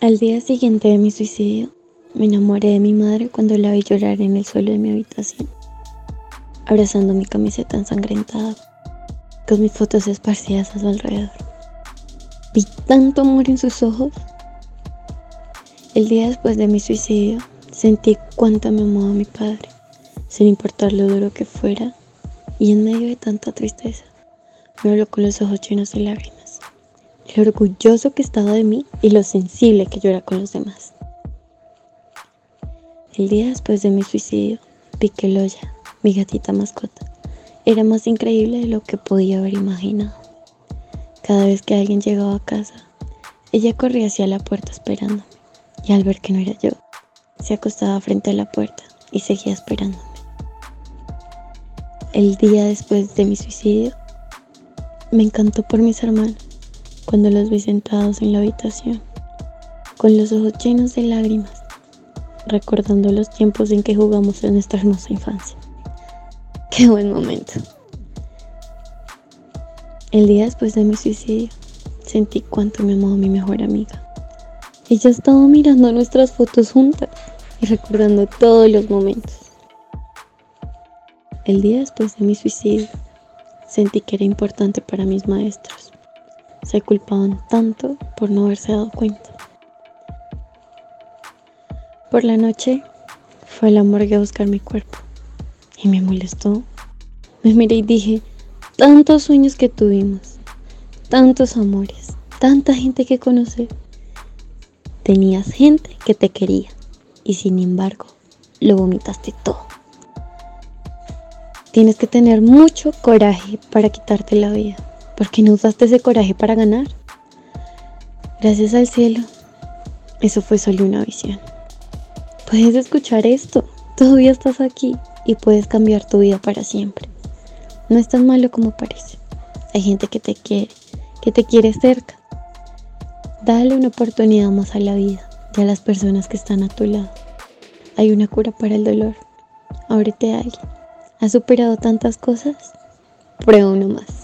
Al día siguiente de mi suicidio, me enamoré de mi madre cuando la vi llorar en el suelo de mi habitación, abrazando mi camiseta ensangrentada, con mis fotos esparcidas a su alrededor. Vi tanto amor en sus ojos. El día después de mi suicidio, sentí cuánto me amaba mi padre, sin importar lo duro que fuera, y en medio de tanta tristeza, me habló con los ojos llenos de lágrimas lo orgulloso que estaba de mí y lo sensible que yo era con los demás. El día después de mi suicidio, vi mi gatita mascota, era más increíble de lo que podía haber imaginado. Cada vez que alguien llegaba a casa, ella corría hacia la puerta esperándome, y al ver que no era yo, se acostaba frente a la puerta y seguía esperándome. El día después de mi suicidio, me encantó por mis hermanos cuando los vi sentados en la habitación, con los ojos llenos de lágrimas, recordando los tiempos en que jugamos en nuestra hermosa infancia. Qué buen momento. El día después de mi suicidio, sentí cuánto me amaba mi mejor amiga. Ella estaba mirando nuestras fotos juntas y recordando todos los momentos. El día después de mi suicidio, sentí que era importante para mis maestros se culpaban tanto por no haberse dado cuenta. Por la noche fue a la morgue a buscar mi cuerpo y me molestó. Me miré y dije, tantos sueños que tuvimos, tantos amores, tanta gente que conocer. Tenías gente que te quería y sin embargo lo vomitaste todo. Tienes que tener mucho coraje para quitarte la vida. ¿Por qué no usaste ese coraje para ganar? Gracias al cielo, eso fue solo una visión. Puedes escuchar esto, todavía estás aquí y puedes cambiar tu vida para siempre. No es tan malo como parece. Hay gente que te quiere, que te quiere cerca. Dale una oportunidad más a la vida y a las personas que están a tu lado. Hay una cura para el dolor. Ábrete a alguien. ¿Has superado tantas cosas? Prueba uno más.